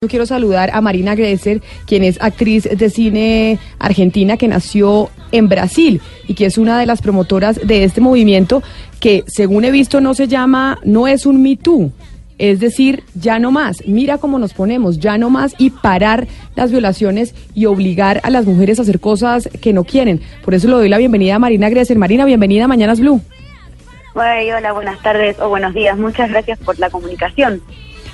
Yo quiero saludar a Marina Gresser, quien es actriz de cine argentina que nació en Brasil y que es una de las promotoras de este movimiento que, según he visto, no se llama, no es un Me Too. Es decir, ya no más, mira cómo nos ponemos, ya no más y parar las violaciones y obligar a las mujeres a hacer cosas que no quieren. Por eso le doy la bienvenida a Marina Gresser. Marina, bienvenida a Mañanas Blue. Hola, buenas tardes o buenos días. Muchas gracias por la comunicación.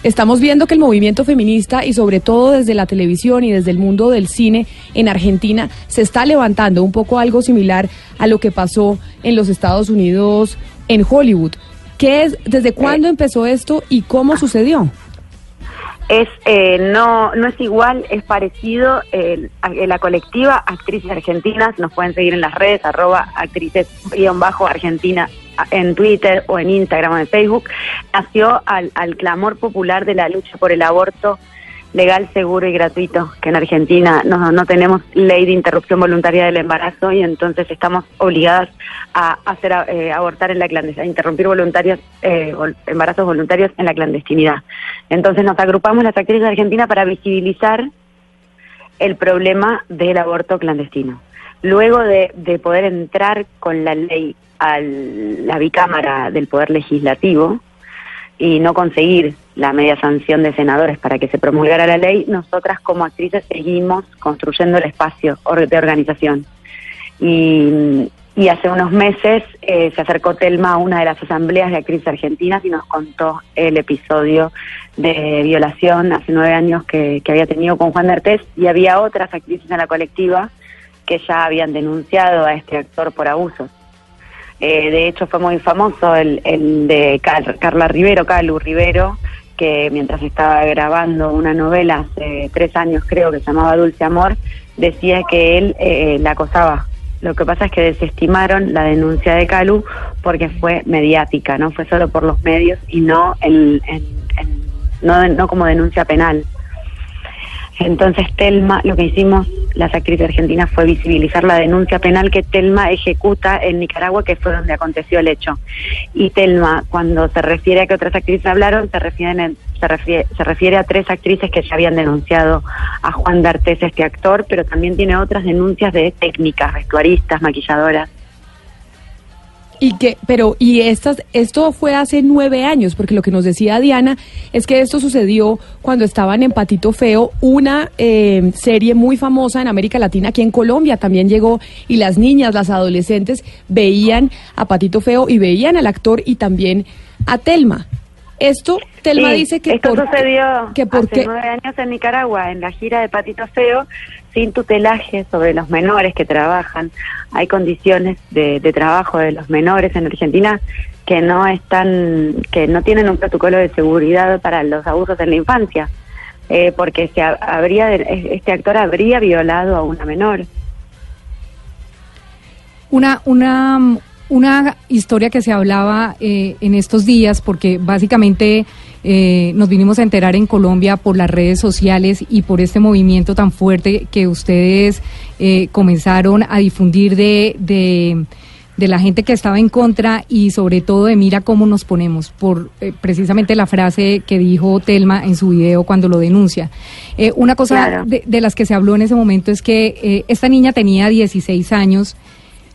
Estamos viendo que el movimiento feminista y sobre todo desde la televisión y desde el mundo del cine en Argentina se está levantando un poco algo similar a lo que pasó en los Estados Unidos en Hollywood. ¿Qué es, desde cuándo empezó esto y cómo sucedió? Es eh, no no es igual, es parecido. eh, la colectiva Actrices Argentinas nos pueden seguir en las redes arroba actrices-argentina en Twitter o en Instagram o en Facebook. Nació al, al clamor popular de la lucha por el aborto legal, seguro y gratuito, que en Argentina no, no tenemos ley de interrupción voluntaria del embarazo y entonces estamos obligadas a hacer eh, abortar en la clandestinidad, a interrumpir voluntarios, eh, embarazos voluntarios en la clandestinidad. Entonces nos agrupamos las actrices de Argentina para visibilizar el problema del aborto clandestino. Luego de, de poder entrar con la ley a la bicámara del Poder Legislativo y no conseguir la media sanción de senadores para que se promulgara la ley, nosotras como actrices seguimos construyendo el espacio de organización. Y, y hace unos meses eh, se acercó Telma a una de las asambleas de actrices argentinas y nos contó el episodio de violación hace nueve años que, había tenido con Juan D'Artés y había otras actrices en la colectiva que ya habían denunciado a este actor por abusos. Eh, de hecho, fue muy famoso el, el de Car- Carla Rivero, Calu Rivero, que mientras estaba grabando una novela hace tres años, creo que se llamaba Dulce Amor, decía que él eh, la acosaba. Lo que pasa es que desestimaron la denuncia de Calu porque fue mediática, no fue solo por los medios y no, en- en- no, no como denuncia penal. Entonces Telma, lo que hicimos las actrices argentinas fue visibilizar la denuncia penal que Telma ejecuta en Nicaragua, que fue donde aconteció el hecho. Y Telma, cuando se refiere a que otras actrices hablaron, se refiere, se refiere, a tres actrices que ya habían denunciado a Juan D'Artés, este actor, pero también tiene otras denuncias de técnicas, vestuaristas, maquilladoras. Y que, pero, y estas, esto fue hace nueve años, porque lo que nos decía Diana es que esto sucedió cuando estaban en Patito Feo, una eh, serie muy famosa en América Latina, aquí en Colombia también llegó, y las niñas, las adolescentes, veían a Patito Feo y veían al actor y también a Telma. Esto, Telma Sí, dice que esto por- sucedió que hace porque nueve años en Nicaragua, en la gira de Patito Feo, sin tutelaje sobre los menores que trabajan. Hay condiciones de, de trabajo de los menores en Argentina que no están, que no tienen un protocolo de seguridad para los abusos en la infancia, eh, porque se ha- habría, este actor habría violado a una menor. Una, una, una historia que se hablaba eh, en estos días, porque básicamente eh, nos vinimos a enterar en Colombia por las redes sociales y por este movimiento tan fuerte que ustedes eh, comenzaron a difundir de, de, de la gente que estaba en contra y sobre todo de mira cómo nos ponemos, por eh, precisamente la frase que dijo Telma en su video cuando lo denuncia. Eh, una cosa Claro. de, de las que se habló en ese momento es que eh, esta niña tenía 16 años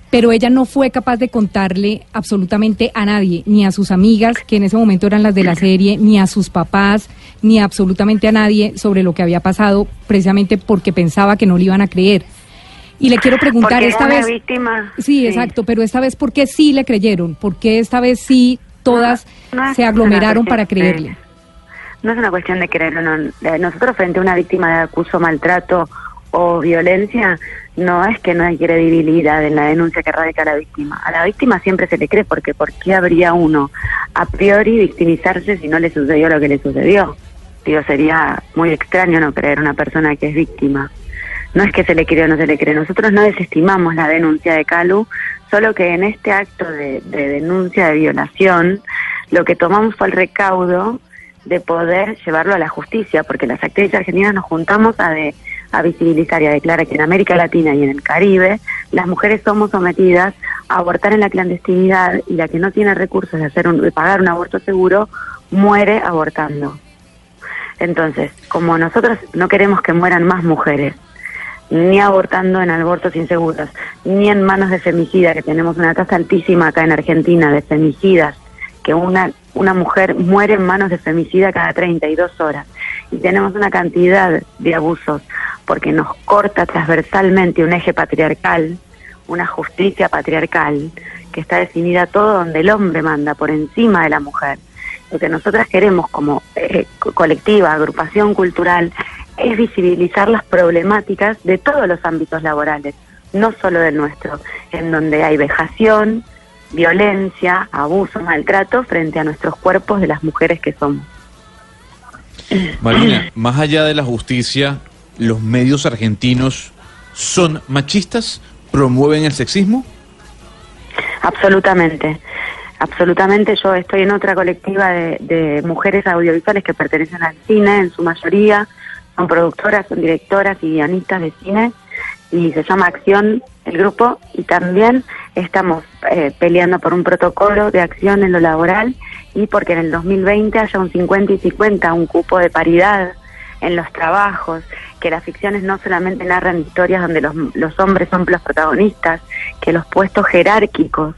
pero ella no fue capaz de contarle absolutamente a nadie, ni a sus amigas, que en ese momento eran las de la serie, ni a sus papás, ni absolutamente a nadie sobre lo que había pasado, precisamente porque pensaba que no le iban a creer. Y le quiero preguntar Porque esta una vez... víctima. Sí, exacto, pero esta vez, ¿por qué sí le creyeron? ¿Por qué esta vez sí todas No, no es se una aglomeraron para de- creerle? No es una cuestión de creer no. Nosotros frente a una víctima de acuso, maltrato o violencia, no es que no hay credibilidad en la denuncia que radica la víctima. A la víctima siempre se le cree porque ¿por qué habría uno a priori victimizarse si no le sucedió lo que le sucedió? Digo, sería muy extraño no creer una persona que es víctima. No es que se le cree o no se le cree. Nosotros no desestimamos la denuncia de Calu, solo que en este acto de, de denuncia de violación, lo que tomamos fue el recaudo de poder llevarlo a la justicia, porque las actrices argentinas nos juntamos a, de, a visibilizar y a declarar que en América Latina y en el Caribe las mujeres somos sometidas a abortar en la clandestinidad y la que no tiene recursos de, hacer un, de pagar un aborto seguro muere abortando. Entonces, como nosotros no queremos que mueran más mujeres, ni abortando en abortos inseguros, ni en manos de femicida, que tenemos una tasa altísima acá en Argentina de femicidas, que una, una mujer muere en manos de femicida cada 32 horas. Y tenemos una cantidad de abusos porque nos corta transversalmente un eje patriarcal, una justicia patriarcal, que está definida todo donde el hombre manda por encima de la mujer. Lo que nosotras queremos como eh, colectiva, agrupación cultural, es visibilizar las problemáticas de todos los ámbitos laborales, no solo del nuestro, en donde hay vejación, violencia, abuso, maltrato frente a nuestros cuerpos de las mujeres que somos. Marina, más allá de la justicia, ¿los medios argentinos son machistas? ¿Promueven el sexismo? Absolutamente, absolutamente. Yo estoy en otra colectiva de, mujeres audiovisuales que pertenecen al cine, en su mayoría son productoras, son directoras y guionistas de cine y se llama Acción el grupo y también estamos eh, peleando por un protocolo de acción en lo laboral y porque en el 2020 haya un 50 y 50, un cupo de paridad en los trabajos, que las ficciones no solamente narran historias donde los, los hombres son los protagonistas, que los puestos jerárquicos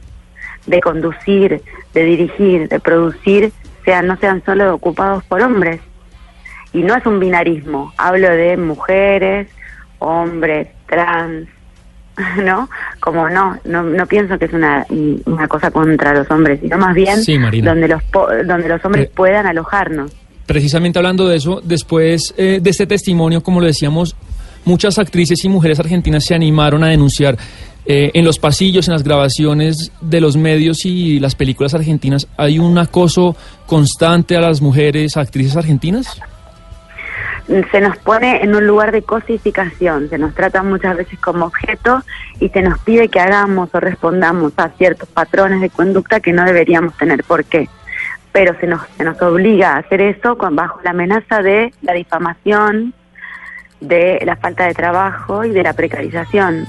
de conducir, de dirigir, de producir, sean, no sean solo ocupados por hombres. Y no es un binarismo, hablo de mujeres, hombres, trans, ¿no? Como no, no, no pienso que es una, una cosa contra los hombres, sino más bien Sí, donde los donde los hombres Eh, puedan alojarnos. Precisamente hablando de eso, después eh, de este testimonio, como lo decíamos, muchas actrices y mujeres argentinas se animaron a denunciar eh, en los pasillos, en las grabaciones de los medios y las películas argentinas. ¿Hay un acoso constante a las mujeres actrices argentinas? se nos pone en un lugar de cosificación, se nos trata muchas veces como objeto y se nos pide que hagamos o respondamos a ciertos patrones de conducta que no deberíamos tener. ¿Por qué? Pero se nos, se nos obliga a hacer eso con, bajo la amenaza de la difamación, de la falta de trabajo y de la precarización.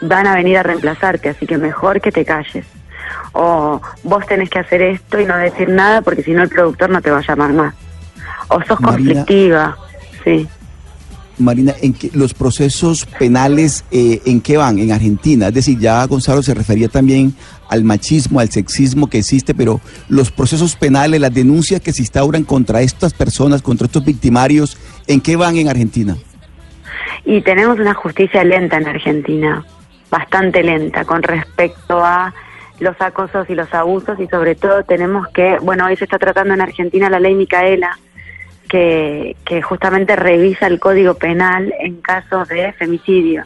Van a venir a reemplazarte, así que mejor que te calles. O vos tenés que hacer esto y no decir nada porque si no el productor no te va a llamar más. O sos conflictiva, sí. Marina, ¿en qué- los procesos penales eh, en qué van en Argentina? Es decir, ya Gonzalo se refería también al machismo, al sexismo que existe, pero los procesos penales, las denuncias que se instauran contra estas personas, contra estos victimarios, ¿en qué van en Argentina? Y tenemos una justicia lenta en Argentina, bastante lenta con respecto a los acosos y los abusos y sobre todo tenemos que, bueno, hoy se está tratando en Argentina la ley Micaela, que, que justamente revisa el código penal en casos de femicidio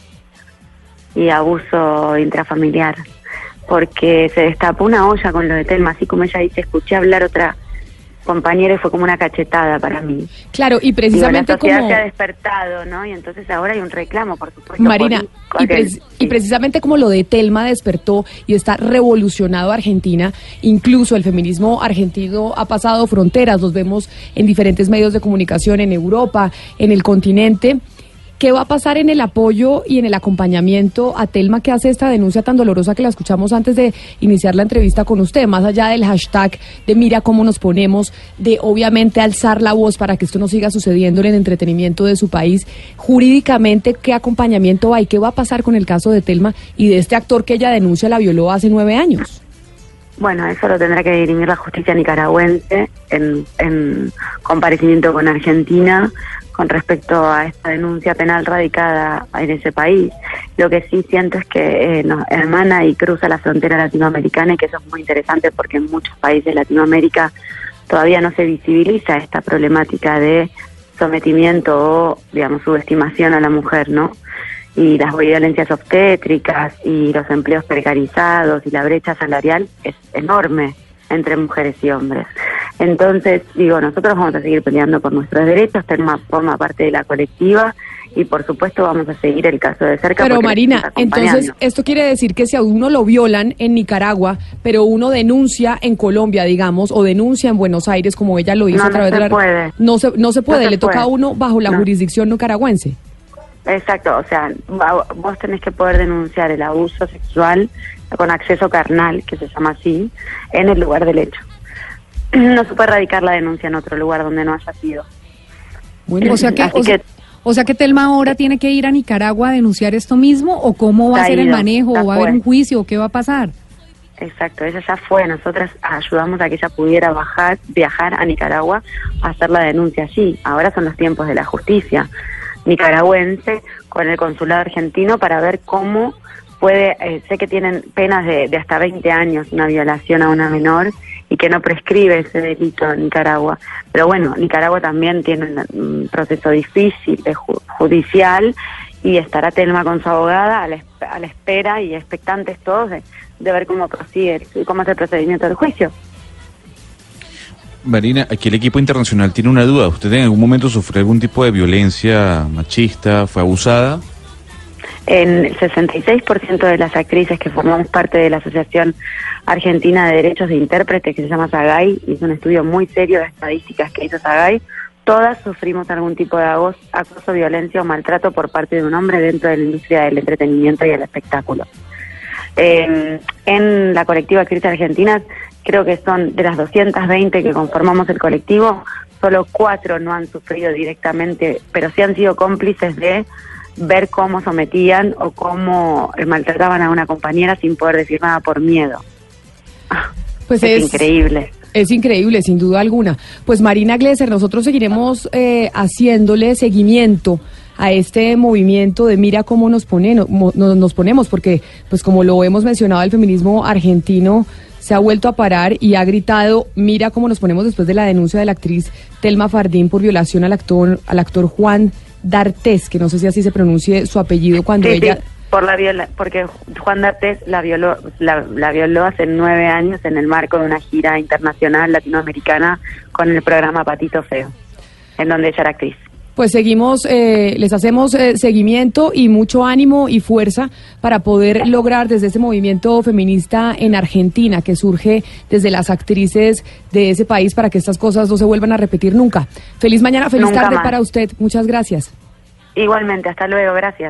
y abuso intrafamiliar, porque se destapó una olla con lo de Telma, así como ella dice, escuché hablar otra compañera y fue como una cachetada para mí. Claro, y Digo, precisamente la sociedad como... se ha despertado, ¿no? Y entonces ahora hay un reclamo, por supuesto. Marina, y, y precisamente como lo de Telma despertó y está revolucionado Argentina, incluso el feminismo argentino ha pasado fronteras, los vemos en diferentes medios de comunicación en Europa, en el continente. ¿Qué va a pasar en el apoyo y en el acompañamiento a Telma que hace esta denuncia tan dolorosa que la escuchamos antes de iniciar la entrevista con usted? Más allá del hashtag de mira cómo nos ponemos, de obviamente alzar la voz para que esto no siga sucediendo en el entretenimiento de su país. Jurídicamente, ¿qué acompañamiento hay? ¿Qué va a pasar con el caso de Telma y de este actor que ella denuncia la violó hace nueve años? Bueno, eso lo tendrá que dirimir la justicia nicaragüense en, en comparecimiento con Argentina con respecto a esta denuncia penal radicada en ese país. Lo que sí siento es que eh, nos hermana y cruza la frontera latinoamericana y que eso es muy interesante porque en muchos países de Latinoamérica todavía no se visibiliza esta problemática de sometimiento o, digamos, subestimación a la mujer, ¿no? y las violencias obstétricas y los empleos precarizados y la brecha salarial es enorme entre mujeres y hombres. Entonces, digo, nosotros vamos a seguir peleando por nuestros derechos, Telma forma parte de la colectiva y por supuesto vamos a seguir el caso de cerca. Pero Marina, entonces esto quiere decir que si a uno lo violan en Nicaragua, pero uno denuncia en Colombia, digamos, o denuncia en Buenos Aires, como ella lo hizo No, a no través se de la puede. no se no se puede, se le toca a uno bajo la No. jurisdicción nicaragüense. Exacto, o sea, vos tenés que poder denunciar el abuso sexual con acceso carnal, que se llama así, en el lugar del hecho. No se puede radicar la denuncia en otro lugar donde no haya sido. Bueno, O sea que, o, sea- que- o sea que Telma ahora tiene que ir a Nicaragua a denunciar esto mismo o cómo va a ser el manejo o va a haber un juicio o qué va a pasar. Exacto, ella ya fue, nosotras ayudamos a que ella pudiera bajar, viajar a Nicaragua a hacer la denuncia allí. Ahora son los tiempos de la justicia nicaragüense con el consulado argentino para ver cómo puede, eh, sé que tienen penas de, de hasta 20 años una violación a una menor y que no prescribe ese delito en Nicaragua. Pero bueno, Nicaragua también tiene un, proceso difícil de ju- judicial y estará Telma con su abogada a la, a la espera y expectantes todos de, de ver cómo prosigue, cómo es el procedimiento del juicio. Marina, aquí el equipo internacional tiene una duda. ¿Usted en algún momento sufrió algún tipo de violencia machista? ¿Fue abusada? En el 66% de las actrices que formamos parte de la Asociación Argentina de Derechos de Intérpretes, que se llama SAGAI, hizo un estudio muy serio de estadísticas que hizo SAGAI, todas sufrimos algún tipo de acoso, violencia o maltrato por parte de un hombre dentro de la industria del entretenimiento y el espectáculo. Eh, en la colectiva Actrices Argentinas, creo que son de las 220 que conformamos el colectivo, solo cuatro no han sufrido directamente, pero sí han sido cómplices de ver cómo sometían o cómo eh, maltrataban a una compañera sin poder decir nada por miedo. Pues es, es, increíble. Es increíble, sin duda alguna. Pues Marina Glesser, nosotros seguiremos eh, haciéndole seguimiento a este movimiento de mira cómo nos, pone, no- mo- no- nos ponemos, porque pues como lo hemos mencionado, el feminismo argentino se ha vuelto a parar y ha gritado, mira cómo nos ponemos después de la denuncia de la actriz Telma Fardín por violación al actor, al actor Juan D'Artés, que no sé si así se pronuncie su apellido cuando Sí, ella... sí, por la viola, porque Juan D'Artés la violó, la, la violó hace nueve años en el marco de una gira internacional latinoamericana con el programa Patito Feo, en donde ella era actriz. Pues seguimos, eh, les hacemos eh, seguimiento y mucho ánimo y fuerza para poder lograr desde ese movimiento feminista en Argentina que surge desde las actrices de ese país para que estas cosas no se vuelvan a repetir nunca. Feliz mañana, feliz Nunca tarde más. para usted. Muchas gracias. Igualmente, hasta luego, gracias.